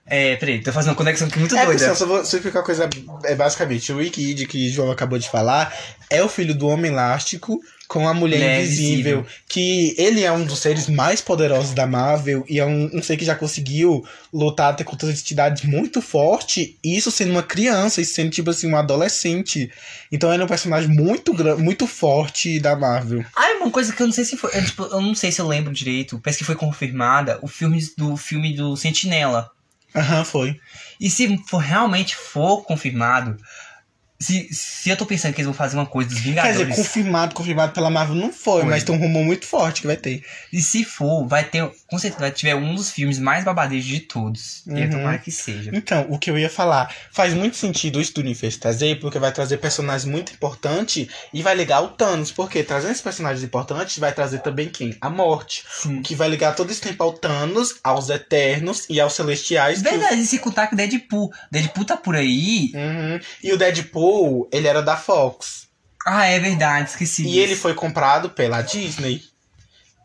É, peraí, tô fazendo uma conexão aqui muito É, doida. pessoal, só vou explicar uma coisa. É basicamente, o Rick Id, que o João acabou de falar, é o filho do Homem Elástico com a Mulher Mulher Invisível. Invisível. Que ele é um dos seres mais poderosos da Marvel e é um, um ser que já conseguiu lutar até contra entidades muito forte. Isso sendo uma criança, isso sendo tipo assim, um adolescente. Então ele é um personagem muito, muito forte da Marvel. Ah, é uma coisa que eu não sei se foi. Eu, tipo, eu não sei se eu lembro direito. Parece que foi confirmada o filme do filme do Sentinela. Aham, foi. E se for, realmente for confirmado, se, se eu tô pensando que eles vão fazer uma coisa dos Quer Vingadores. dizer, confirmado, confirmado pela Marvel não foi, Foi. mas tem um rumor muito forte que vai ter. E se for, vai ter. Com certeza vai tiver um dos filmes mais babadeiros de todos. E eu Uhum. tomara que seja. Então, o que eu ia falar, faz muito sentido isso do universo trazer, porque vai trazer personagens muito importantes e vai ligar o Thanos, porque trazendo esses personagens importantes vai trazer também quem? A morte. Sim. Que vai ligar todo esse tempo ao Thanos, aos Eternos e aos Celestiais. que Verdade, e se contar que o Deadpool. Deadpool tá por aí. Uhum. E o Deadpool, ele era da Fox. Ah, é verdade, esqueci. E disso. ele foi comprado pela Disney.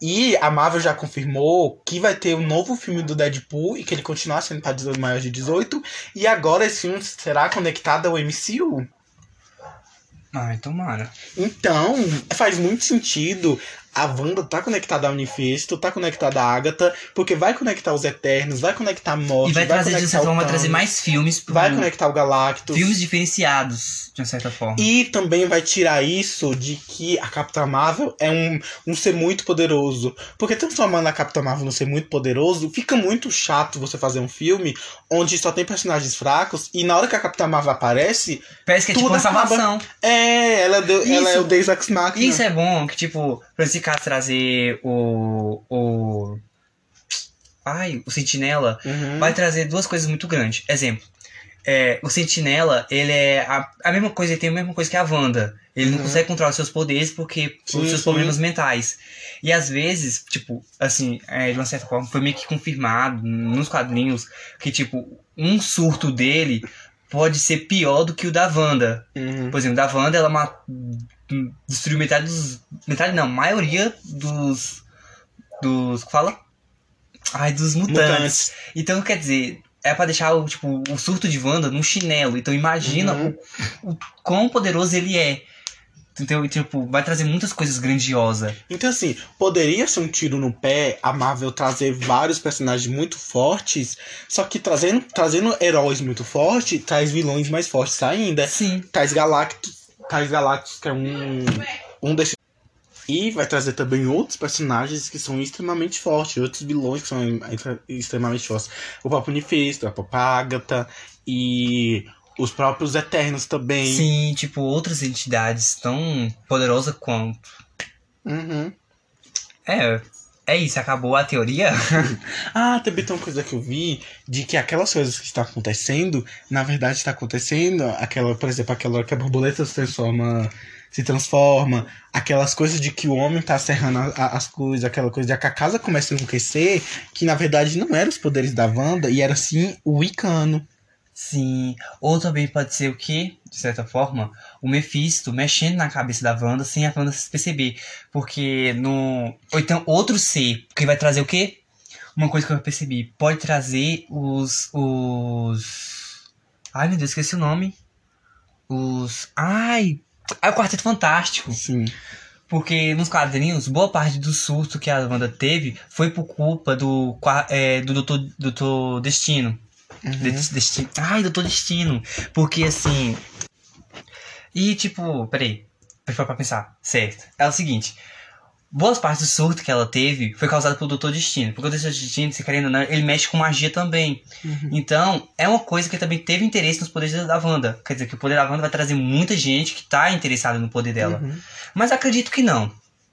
E a Marvel já confirmou que vai ter um novo filme do Deadpool e que ele continuar sendo para maiores de 18. E agora esse filme será conectado ao MCU. Ai, tomara. Então, faz muito sentido. A Wanda tá conectada ao Universo, tá conectada à Agatha, porque vai conectar os Eternos, vai conectar a Morte, E vai trazer, de conectar certa o forma, vai trazer mais filmes. Pro... Vai conectar o Galactus. Filmes diferenciados, de uma certa forma. E também vai tirar isso de que a Capitã Marvel é um, um ser muito poderoso. Porque transformando a Capitã Marvel num ser muito poderoso, fica muito chato você fazer um filme onde só tem personagens fracos e na hora que a Capitã Marvel aparece, Parece que é tipo uma salvação. é, ela, deu, ela é o Deus Ex Machina. Isso é bom, que tipo, pra trazer o. o. Ai, o Sentinela Uhum. vai trazer duas coisas muito grandes. Exemplo. É, o Sentinela, ele é a, a mesma coisa, ele tem a mesma coisa que a Wanda. Ele não Uhum. consegue controlar os seus poderes porque Sim, os seus sim. problemas mentais. E às vezes, tipo, assim, é, de uma certa forma, foi meio que confirmado nos quadrinhos que, tipo, um surto dele pode ser pior do que o da Wanda. Uhum. Por exemplo, da Wanda, ela destruiu metade dos. Metade não, maioria dos. Dos. que Fala? Ai, dos mutantes. Mutantes. Então, quer dizer, é pra deixar o, tipo, o surto de Wanda num chinelo. Então imagina Uhum. o, o quão poderoso ele é. Então, tipo, vai trazer muitas coisas grandiosas. Então, assim, poderia ser um tiro no pé a Marvel trazer vários personagens muito fortes, só que trazendo, trazendo heróis muito fortes, traz vilões mais fortes ainda. Sim. Traz Galactus, Galactus, que é um, um desses. E vai trazer também outros personagens que são extremamente fortes, outros vilões que são extremamente fortes. O próprio Unifisto, a Agatha e os próprios Eternos também. Sim, tipo, outras entidades tão poderosas quanto. Uhum. É, é isso, acabou a teoria. Ah, também tem uma coisa que eu vi de que aquelas coisas que estão acontecendo, na verdade está acontecendo, aquela, por exemplo, aquela hora que a borboleta se transforma, se transforma, aquelas coisas de que o homem tá serrando a- a- as coisas, aquela coisa de que a casa começa a enlouquecer, que na verdade não eram os poderes da Wanda, e era sim o Wicano. Sim. Ou também pode ser o quê? De certa forma, o Mephisto mexendo na cabeça da Wanda sem a Wanda se perceber. Porque no. Ou então outro ser, que vai trazer o quê? Uma coisa que eu percebi. Pode trazer os. Os. Ai meu Deus, esqueci o nome. Os. Ai! É o Quarteto Fantástico. Sim. Porque nos quadrinhos, boa parte do surto que a Wanda teve foi por culpa do, é, do Doutor, Doutor Destino. Uhum. De- Destino. Ai, Doutor Destino. Porque assim. E tipo, peraí. Deixa pra pensar. Certo. É o seguinte. Boas partes do surto que ela teve foi causado pelo Doutor Destino. Porque o Doutor Destino, se querendo ou não, ele mexe com magia também. Uhum. Então, é uma coisa que também teve interesse nos poderes da Wanda. Quer dizer, que o poder da Wanda vai trazer muita gente que tá interessada no poder dela. Uhum. Mas acredito que não.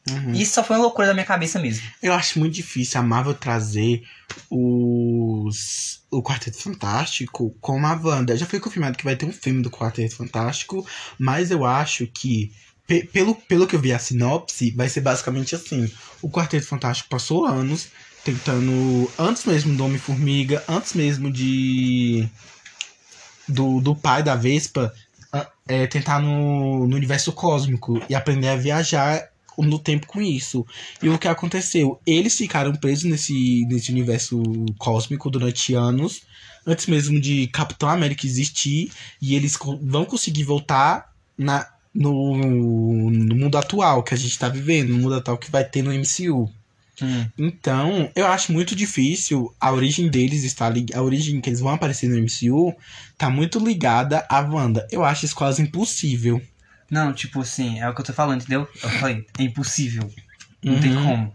Uhum. Isso só foi uma loucura da minha cabeça mesmo. Eu acho muito difícil a Marvel trazer os o Quarteto Fantástico com a Wanda. Já foi confirmado que vai ter um filme do Quarteto Fantástico, mas eu acho que pe- pelo, pelo que eu vi a sinopse, vai ser basicamente assim. O Quarteto Fantástico passou anos tentando, antes mesmo do Homem-Formiga, antes mesmo de do, do pai da Vespa, é, tentar no, no universo cósmico e aprender a viajar no tempo com isso. E o que aconteceu? Eles ficaram presos nesse, nesse universo cósmico durante anos, antes mesmo de Capitão América existir, e eles vão conseguir voltar na, no, no mundo atual que a gente tá vivendo, no mundo atual que vai ter no MCU. Então, eu acho muito difícil a origem deles estar a origem que eles vão aparecer no MCU tá muito ligada à Wanda. Eu acho isso quase impossível. Não, tipo assim, é o que eu tô falando, entendeu? Eu falei, é impossível. Não tem Uhum. como.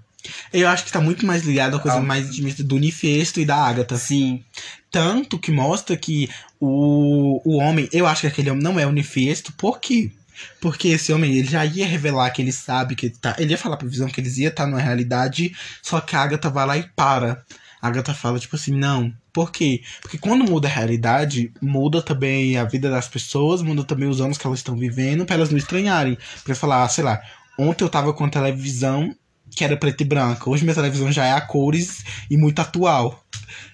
Eu acho que tá muito mais ligado à coisa mais intimista do Nifesto e da Agatha. Sim. Tanto que mostra que o, o homem, eu acho que aquele homem não é o Nifesto, por quê? Porque esse homem, ele já ia revelar que ele sabe que ele tá. Ele ia falar pra visão que eles iam estar numa realidade, só que a Agatha vai lá e para. A Agatha fala, tipo assim, não. Por quê? Porque quando muda a realidade, muda também a vida das pessoas, muda também os anos que elas estão vivendo, pra elas não estranharem. Pra falar, ah, sei lá, ontem eu tava com a televisão que era preta e branca. Hoje minha televisão já é a cores e muito atual.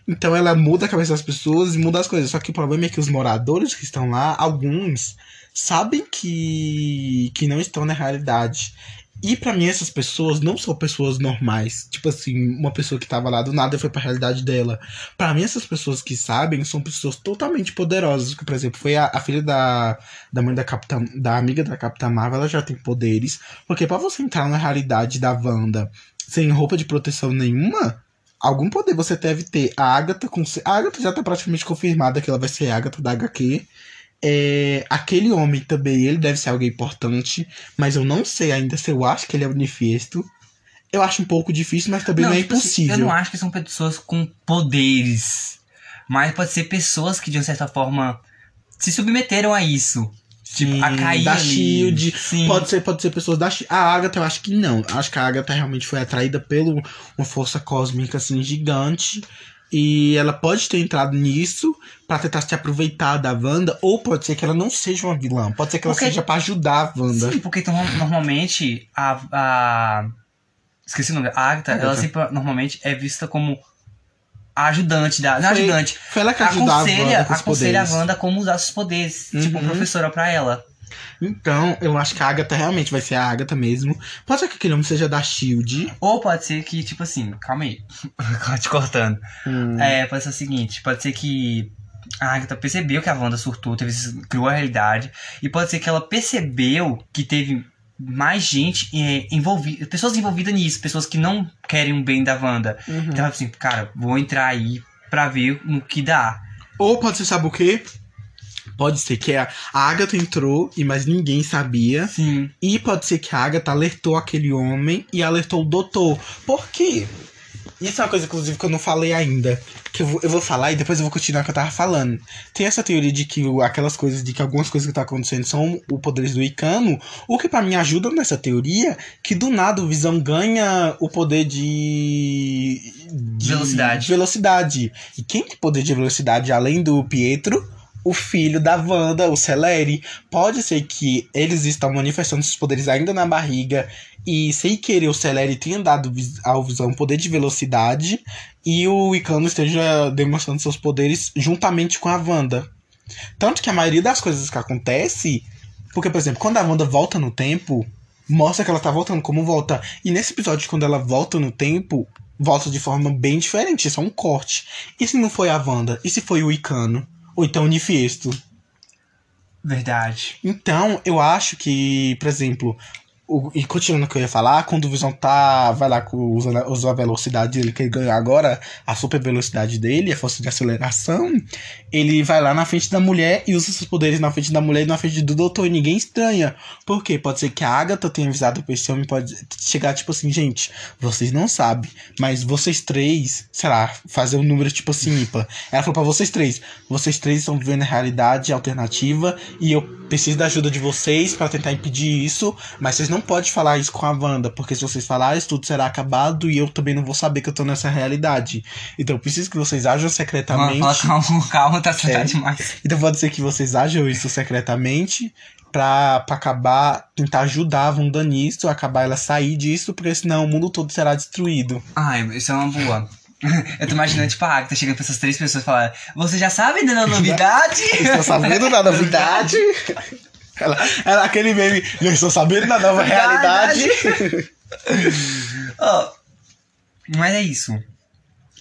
Então ela muda a cabeça das pessoas e muda as coisas. Só que o problema é que os moradores que estão lá, alguns, sabem que, que não estão na realidade. E pra mim essas pessoas não são pessoas normais. Tipo assim, uma pessoa que tava lá do nada foi pra realidade dela. Pra mim essas pessoas que sabem são pessoas totalmente poderosas. Que, por exemplo, foi a, a filha da, da mãe da Capitã, da amiga da Capitã Marvel, ela já tem poderes. Porque pra você entrar na realidade da Wanda sem roupa de proteção nenhuma, algum poder você deve ter. A Agatha, com, a Agatha já tá praticamente confirmada que ela vai ser a Agatha da HQ. É, aquele homem também, ele deve ser alguém importante, mas eu não sei ainda se eu acho que ele é o Nifesto. Eu acho um pouco difícil, mas também não, é tipo assim, impossível. eu não acho que são pessoas com poderes. Mas pode ser pessoas que, de uma certa forma, se submeteram a isso. Tipo, Sim, a cair da. Shield. Sim. Pode ser, pode ser pessoas da Shield. A Agatha, eu acho que não. Acho que a Agatha realmente foi atraída por uma força cósmica assim gigante. E ela pode ter entrado nisso pra tentar se aproveitar da Wanda, ou pode ser que ela não seja uma vilã. Pode ser que ela Porque- seja pra ajudar a Wanda. Sim, porque então, normalmente a, a. Esqueci o nome. A Agatha, Agatha. ela sempre normalmente é vista como a ajudante da. Não Foi- ajudante. Foi ela que ajudava a Aconselha, Wanda os aconselha a poderes. Wanda como usar seus poderes. Tipo, Uhum. professora pra ela. Então, eu acho que a Agatha realmente vai ser a Agatha mesmo. Pode ser que aquele homem seja da Shield. Ou pode ser que, tipo assim, calma aí. Te cortando. Hum. É, pode ser o seguinte, pode ser que a Agatha percebeu que a Wanda surtou, teve, criou a realidade, e pode ser que ela percebeu que teve mais gente é, envolvida, pessoas envolvidas nisso, pessoas que não querem o bem da Wanda. Uhum. Então ela assim, cara, vou entrar aí pra ver no que dá. Ou pode ser, sabe o quê? Pode ser que a Agatha entrou, e mas ninguém sabia. Sim. E pode ser que a Agatha alertou aquele homem e alertou o doutor. Por quê? Isso é uma coisa, inclusive, que eu não falei ainda. Que eu vou, eu vou falar e depois eu vou continuar o que eu tava falando. Tem essa teoria de que aquelas coisas, de que algumas coisas que tá acontecendo são o poderes do Icano. O que pra mim ajuda nessa teoria, que do nada o Visão ganha o poder de. de Velocidade. Velocidade. E quem tem poder de velocidade além do Pietro? O filho da Wanda, o Celeri. Pode ser que eles estão manifestando seus poderes ainda na barriga e sem querer o Celeri tenha dado ao Visão poder de velocidade e o Icano esteja demonstrando seus poderes juntamente com a Wanda. Tanto que a maioria das coisas que acontece, porque por exemplo, quando a Wanda volta no tempo, mostra que ela tá voltando como volta. E nesse episódio quando ela volta no tempo, volta de forma bem diferente, isso é um corte. E se não foi a Wanda? E se foi o Icano? Ou então o Nifesto? Verdade. Então, eu acho que, por exemplo, o- e continuando o que eu ia falar, quando o Visão tá, vai lá com, usando, a- velocidade dele que ele ganhou agora, a super velocidade dele, a força de aceleração, ele vai lá na frente da mulher e usa seus poderes na frente da mulher e na frente do doutor e ninguém estranha. Por quê? Pode ser que a Agatha tenha avisado pra esse homem, pode chegar tipo assim, gente, vocês não sabem, mas vocês três, sei lá, fazer um número tipo assim, ímpar. Ela falou pra vocês três, vocês três estão vivendo a realidade alternativa e eu preciso da ajuda de vocês pra tentar impedir isso, mas vocês não não pode falar isso com a Wanda, porque se vocês falarem, isso tudo será acabado e eu também não vou saber que eu tô nessa realidade. Então eu preciso que vocês ajam secretamente. Fala, calma, calma, tá, tá É. demais. Então pode ser que vocês ajam isso secretamente pra, pra acabar, tentar ajudar a Wanda nisso, acabar ela sair disso, porque senão o mundo todo será destruído. Ai, isso é uma boa. Eu tô imaginando, tipo, a Agatha chegando pra essas três pessoas e falar: Você já sabe da novidade? Estou sabendo da novidade. Ela, ela aquele meme, eu estou sabendo da nova realidade. Ó, mas é isso.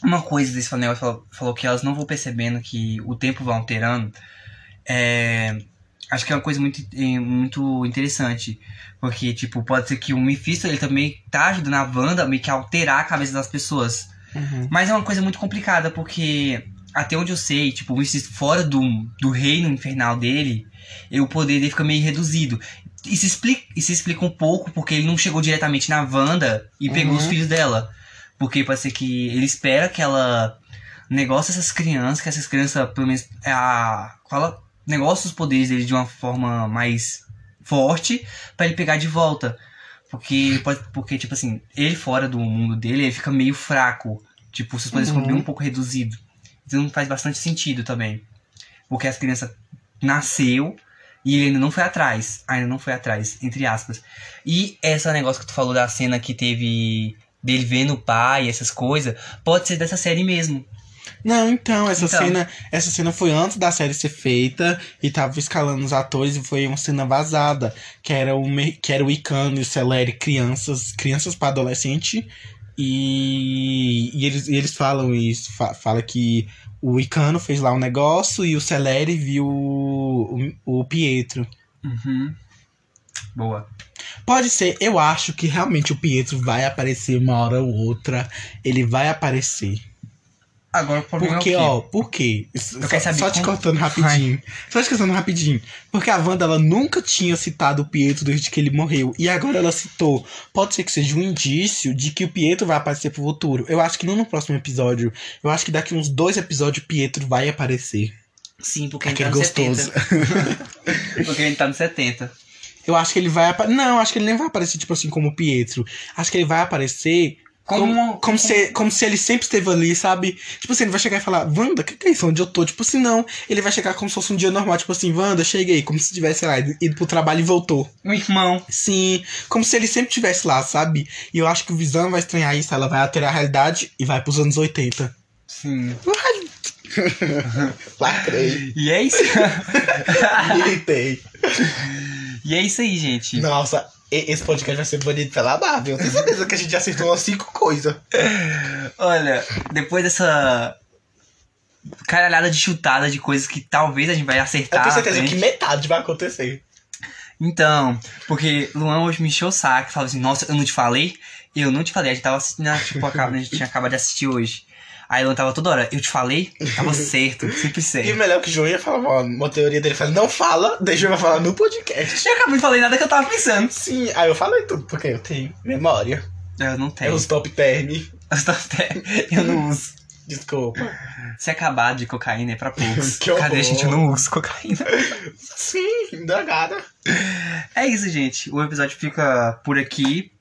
Uma coisa desse negócio falou, falou que elas não vão percebendo que o tempo vai alterando. É, acho que é uma coisa muito, eh, muito interessante. Porque, tipo, pode ser que o Mephisto ele também tá ajudando a Wanda meio que a alterar a cabeça das pessoas. Uhum. Mas é uma coisa muito complicada, porque até onde eu sei, tipo, fora do, do reino infernal dele, o poder dele fica meio reduzido. E se, explica, se explica um pouco porque ele não chegou diretamente na Wanda e pegou Uhum. os filhos dela. Porque pode ser que ele espera que ela negocie essas crianças, que essas crianças, pelo menos, é a, fala, negocie os poderes dele de uma forma mais forte pra ele pegar de volta. Porque, pode, porque, tipo assim, ele fora do mundo dele, ele fica meio fraco. Tipo, seus poderes ficam Uhum. bem um pouco reduzidos. Então faz bastante sentido também. Porque as crianças nasceu e ele ainda não foi atrás. Ainda não foi atrás, entre aspas. E esse negócio que tu falou da cena que teve dele vendo o pai, essas coisas, pode ser dessa série mesmo. Não, então, essa Então. cena, essa cena foi antes da série ser feita e tava escalando os atores e foi uma cena vazada, que era o que era o Icano e o Celeri crianças, crianças para adolescente e, e eles, e eles falam isso, fa- fala que o Icano fez lá um negócio e o Celeri viu o, o, o Pietro. Uhum. Boa. Pode ser, eu acho que realmente o Pietro vai aparecer uma hora ou outra, ele vai aparecer. Agora o problema Porque, é o quê? ó, por quê? Só, quero saber só te como- cortando rapidinho. Só te cortando rapidinho. Porque a Wanda, ela nunca tinha citado o Pietro desde que ele morreu. E agora ela citou. Pode ser que seja um indício de que o Pietro vai aparecer pro futuro. Eu acho que não no próximo episódio. Eu acho que daqui uns dois episódios o Pietro vai aparecer. Sim, porque Aquele tá no gostoso. 70. porque gente tá no 70. Eu acho que ele vai aparecer. Não, acho que ele nem vai aparecer, tipo assim, como o Pietro. Acho que ele vai aparecer. Como- Como, como, se, como se ele sempre esteve ali, sabe? Tipo assim, ele vai chegar e falar, Wanda, o que, que é isso? Onde eu tô? Tipo assim, não. Ele vai chegar como se fosse um dia normal, tipo assim, Wanda, cheguei, como se tivesse, sei lá, ido pro trabalho e voltou. Um irmão. Sim, como se ele sempre estivesse lá, sabe? E eu acho que o Visão vai estranhar isso, ela vai alterar a realidade e vai pros anos 80. Sim. Lacrei. E é isso. Militei. e é isso aí, gente. Nossa, esse podcast vai ser banido pela Marvel. Tenho certeza que a gente já acertou umas cinco coisas. Olha, depois dessa caralhada de chutada de coisas que talvez a gente vai Eu acertar. tenho à certeza que metade vai acontecer. Então, porque Luan hoje me encheu o saco, falou assim, nossa, eu não te falei? Eu não te falei, a gente tava assistindo, tipo, a gente tinha acabado de assistir hoje. Aí Luan tava toda hora, eu te falei? Tava certo, sempre E sei. o melhor que o João ia falar, ó, uma teoria dele fala, não fala, deixa eu vai falar no podcast. Eu acabei de falei nada que eu tava pensando. Sim, aí eu falei tudo, porque eu tenho memória. Eu não É tenho. os top term. Eu tô até- Eu não uso. Desculpa. Se acabar de cocaína é pra poucos. Que horror. Cadê, gente? Eu não uso cocaína. Sim, dragada. É isso, gente. O episódio fica por aqui.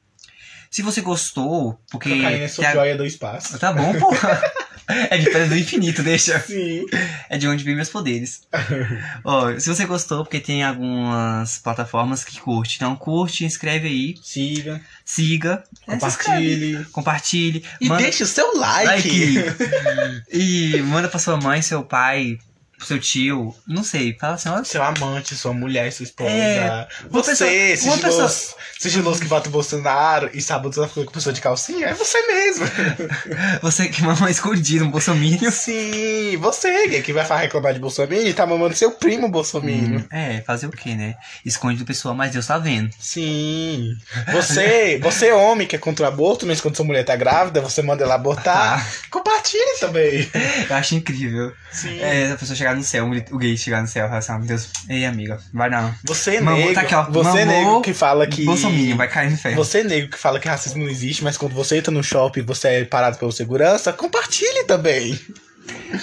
Se você gostou, porque. Cocaína é sua a- joia do espaço. Tá bom, porra. É de pedra do infinito, deixa. Sim. É de onde vem meus poderes. Ó, se você gostou, porque tem algumas plataformas que curte. Então curte, inscreve aí, Siga, siga, é, se inscreve, compartilhe. compartilhe. E manda deixe o seu like. e manda pra sua mãe, seu pai, seu tio. Não sei, fala assim, olha. Seu amante, sua mulher, sua esposa. É, uma você, pessoa- uma sigiloso, sigiloso que vota o Bolsonaro e sábado tá ficando com pessoa de calcinha, é você mesmo. Você que mama escondido um bolsominion. Sim, você que vai reclamar de Bolsonaro e tá mamando seu primo Bolsonaro. É, fazer o quê, né? Esconde do pessoal, mas Deus tá vendo. Sim. Você, você homem que é contra o aborto, mas quando sua mulher tá grávida, você manda ela abortar. Compartilhe também. Eu acho incrível. Sim. É, a pessoa chegar no céu, o gay chegar no céu e falar assim, ah, meu Deus, ei amiga, vai não. Você Mamou, negro, tá aqui, ó, você mamou, negro que fala que Bolsominion, vai cair no inferno. Você negro que fala que racismo não existe, mas quando você entra no shopping e você é parado pelo segurança, compartilhe também.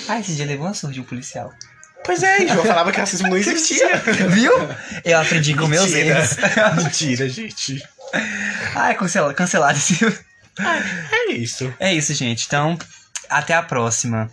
Ah, esse dia levou uma surra de um policial. Pois é, João falava que racismo não existia. Viu? Eu aprendi com meus erros. Mentira, gente. Ai, cancelado, cancelado esse filme. É isso. É isso, gente. Então, até a próxima.